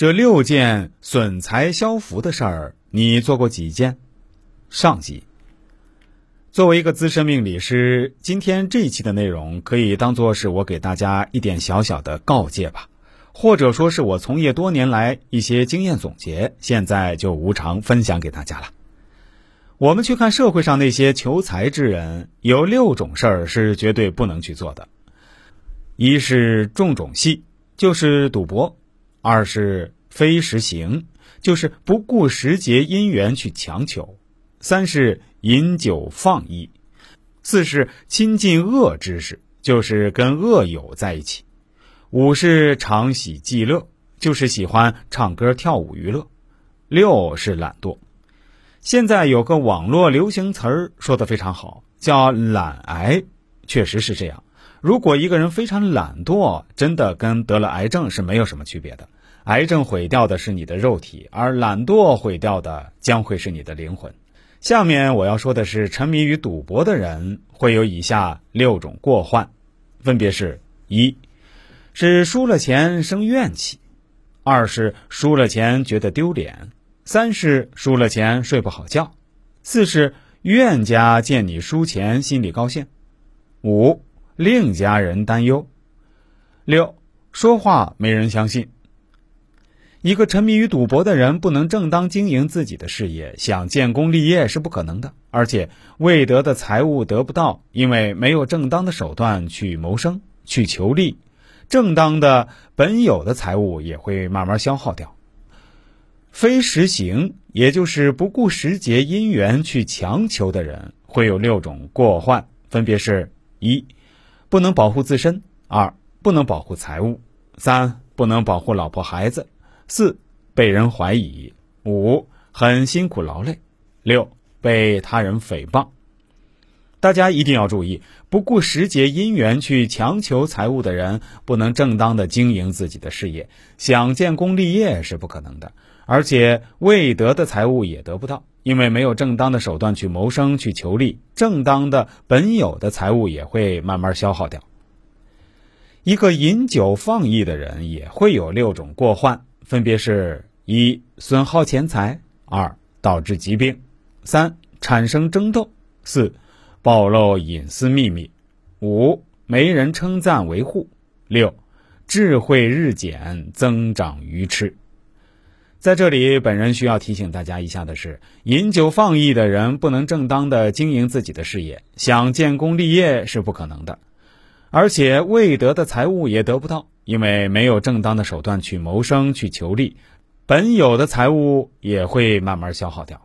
这六件损财消福的事儿，你做过几件？上集。作为一个资深命理师，今天这一期的内容可以当做是我给大家一点小小的告诫吧，或者说是我从业多年来一些经验总结，现在就无偿分享给大家了。我们去看社会上那些求财之人，有六种事儿是绝对不能去做的：一是重种戏，就是赌博；二是非时行，就是不顾时节因缘去强求；三是饮酒放逸；四是亲近恶知识，就是跟恶友在一起；五是常喜伎乐，就是喜欢唱歌跳舞娱乐；六是懒惰。现在有个网络流行词儿说的非常好，叫“懒癌”，确实是这样。如果一个人非常懒惰，真的跟得了癌症是没有什么区别的。癌症毁掉的是你的肉体，而懒惰毁掉的将会是你的灵魂。下面我要说的是，沉迷于赌博的人会有以下六种过患，分别是：一是输了钱生怨气；二是输了钱觉得丢脸。三是输了钱睡不好觉，四是怨家见你输钱心里高兴，五令家人担忧，六说话没人相信。一个沉迷于赌博的人不能正当经营自己的事业，想建功立业是不可能的，而且未得的财物得不到，因为没有正当的手段去谋生去求利，正当的本有的财物也会慢慢消耗掉。非实行，也就是不顾时节因缘去强求的人，会有六种过患，分别是：一、不能保护自身；二、不能保护财物；三、不能保护老婆孩子；四、被人怀疑；五、很辛苦劳累；六、被他人诽谤。大家一定要注意，不顾时节因缘去强求财物的人，不能正当的经营自己的事业，想建功立业是不可能的。而且未得的财物也得不到，因为没有正当的手段去谋生、去求利，正当的本有的财物也会慢慢消耗掉。一个饮酒放逸的人也会有六种过患，分别是：一、损耗钱财；二、导致疾病；三、产生争斗；四、暴露隐私秘密；五、没人称赞维护；六、智慧日减，增长愚痴。在这里，本人需要提醒大家一下的是：饮酒放逸的人不能正当的经营自己的事业，想建功立业是不可能的，而且未得的财物也得不到，因为没有正当的手段去谋生、去求利，本有的财物也会慢慢消耗掉。